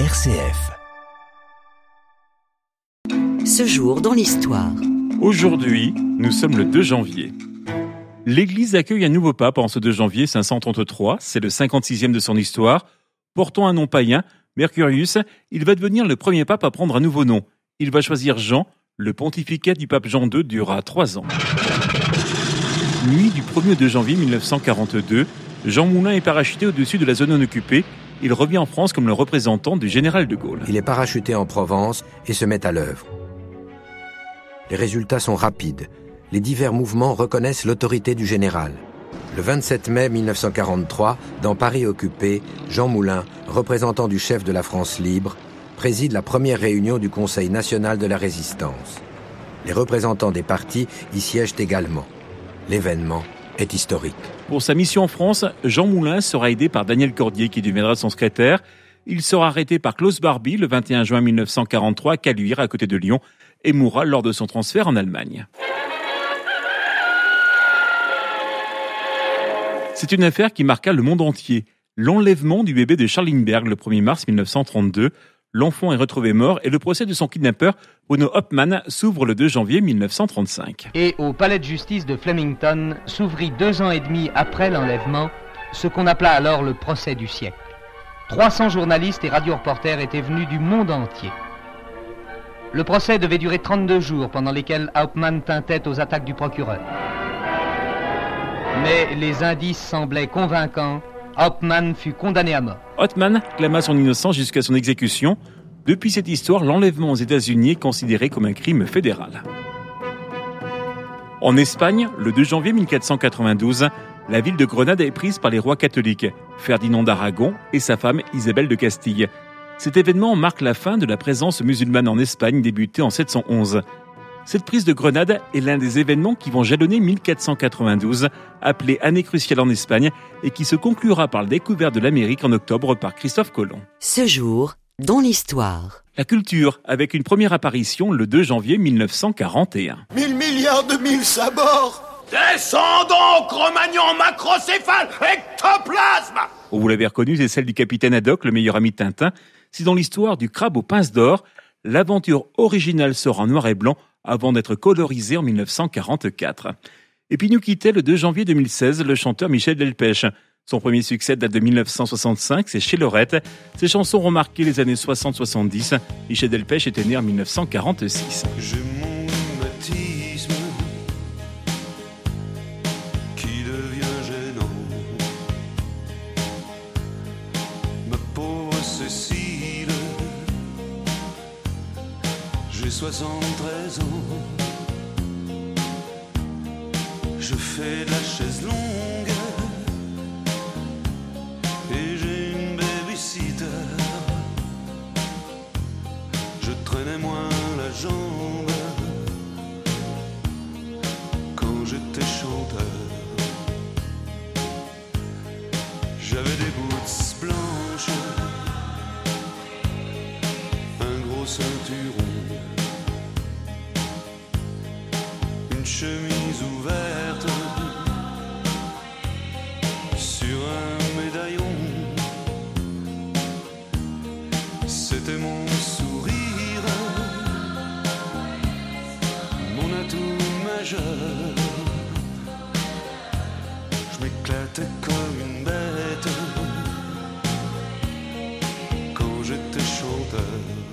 RCF. Ce jour dans l'histoire. Aujourd'hui, nous sommes le 2 janvier. L'Église accueille un nouveau pape en ce 2 janvier 533, c'est le 56e de son histoire. Portant un nom païen, Mercurius, il va devenir le premier pape à prendre un nouveau nom. Il va choisir Jean, le pontificat du pape Jean II durera trois ans. Nuit du 1er au 2 janvier 1942, Jean Moulin est parachuté au-dessus de la zone non occupée. Il revient en France comme le représentant du général de Gaulle. Il est parachuté en Provence et se met à l'œuvre. Les résultats sont rapides. Les divers mouvements reconnaissent l'autorité du général. Le 27 mai 1943, dans Paris occupé, Jean Moulin, représentant du chef de la France libre, préside la première réunion du Conseil national de la résistance. Les représentants des partis y siègent également. L'événement est historique. Pour sa mission en France, Jean Moulin sera aidé par Daniel Cordier qui deviendra son secrétaire. Il sera arrêté par Klaus Barbie le 21 juin 1943 à Caluire, à côté de Lyon, et mourra lors de son transfert en Allemagne. C'est une affaire qui marqua le monde entier. L'enlèvement du bébé de Charlinberg le 1er mars 1932. L'enfant est retrouvé mort et le procès de son kidnappeur, Bruno Hopman, s'ouvre le 2 janvier 1935. Et au palais de justice de Flemington s'ouvrit deux ans et demi après l'enlèvement ce qu'on appela alors le procès du siècle. 300 journalistes et radio-reporters étaient venus du monde entier. Le procès devait durer 32 jours pendant lesquels Hauptmann tint tête aux attaques du procureur. Mais les indices semblaient convaincants. Hauptmann fut condamné à mort. Hauptmann clama son innocence jusqu'à son exécution. Depuis cette histoire, l'enlèvement aux États-Unis est considéré comme un crime fédéral. En Espagne, le 2 janvier 1492, la ville de Grenade est prise par les rois catholiques, Ferdinand d'Aragon et sa femme Isabelle de Castille. Cet événement marque la fin de la présence musulmane en Espagne débutée en 711. Cette prise de Grenade est l'un des événements qui vont jalonner 1492, appelée année cruciale en Espagne, et qui se conclura par la découverte de l'Amérique en octobre par Christophe Colomb. Ce jour dans l'histoire. La culture, avec une première apparition le 2 janvier 1941. Mille milliards de mille sabords Descendons, Cro-Magnon, macrocéphale, ectoplasme Vous l'avez reconnu, c'est celle du capitaine Haddock, le meilleur ami de Tintin. Si dans l'histoire du crabe aux pinces d'or, l'aventure originale sort en noir et blanc avant d'être colorisée en 1944. Et puis nous quittait le 2 janvier 2016 le chanteur Michel Delpech. Son premier succès date de 1965, c'est chez Lorette. Ses chansons ont marqué les années 60-70. Michel Delpech était né en 1946. J'ai j'ai 73 ans. Je fais de la chaise longue et j'ai une babysitter. Je traînais moins la jambe quand j'étais chanteur. J'avais des boots blanches, un gros ceinturon, une chemise ouverte sur un médaillon. C'était mon sourire, mon atout majeur. Je m'éclatais comme une bête quand j'étais chanteur.